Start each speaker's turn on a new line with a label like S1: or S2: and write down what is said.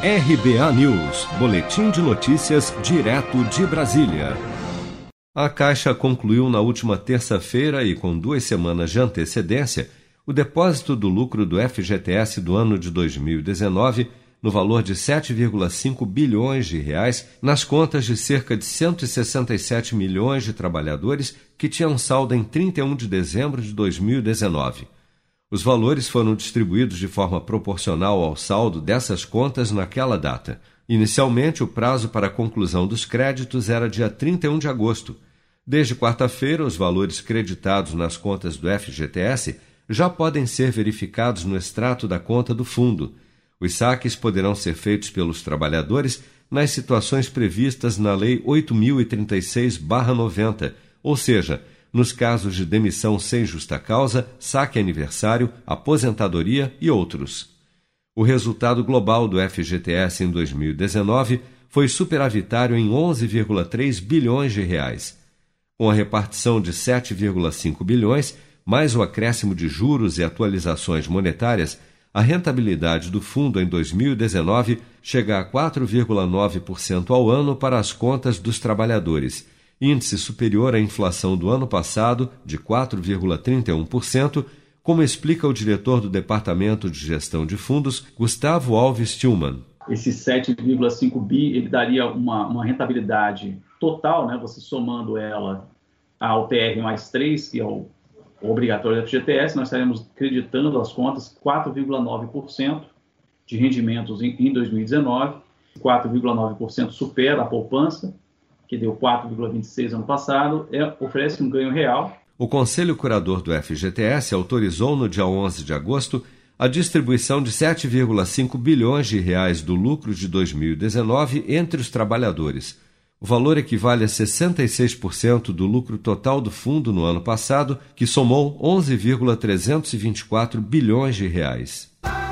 S1: RBA News, Boletim de Notícias, direto de Brasília. A Caixa concluiu na última terça-feira e com duas semanas de antecedência o depósito do lucro do FGTS do ano de 2019 no valor de 7,5 bilhões de reais nas contas de cerca de 167 milhões de trabalhadores que tinham saldo em 31 de dezembro de 2019. Os valores foram distribuídos de forma proporcional ao saldo dessas contas naquela data. Inicialmente, o prazo para a conclusão dos créditos era dia 31 de agosto. Desde quarta-feira, os valores creditados nas contas do FGTS já podem ser verificados no extrato da conta do fundo. Os saques poderão ser feitos pelos trabalhadores nas situações previstas na Lei 8036-90, ou seja, nos casos de demissão sem justa causa, saque aniversário, aposentadoria e outros. O resultado global do FGTS em 2019 foi superavitário em 11,3 bilhões de reais. Com a repartição de 7,5 bilhões, mais o acréscimo de juros e atualizações monetárias, a rentabilidade do fundo em 2019 chega a 4,9% ao ano para as contas dos trabalhadores índice superior à inflação do ano passado, de 4,31%, como explica o diretor do Departamento de Gestão de Fundos, Gustavo Alves Tillman.
S2: Esse 7,5 bi ele daria uma, uma rentabilidade total, né, você somando ela ao TR mais 3, que é o, obrigatório do FGTS, nós estaremos creditando as contas 4,9% de rendimentos em, em 2019, 4,9% supera a poupança, que deu 4,26 ano passado, é, oferece um ganho real.
S1: O Conselho Curador do FGTS autorizou no dia 11 de agosto a distribuição de 7,5 bilhões de reais do lucro de 2019 entre os trabalhadores. O valor equivale a 66% do lucro total do fundo no ano passado, que somou 11,324 bilhões de reais.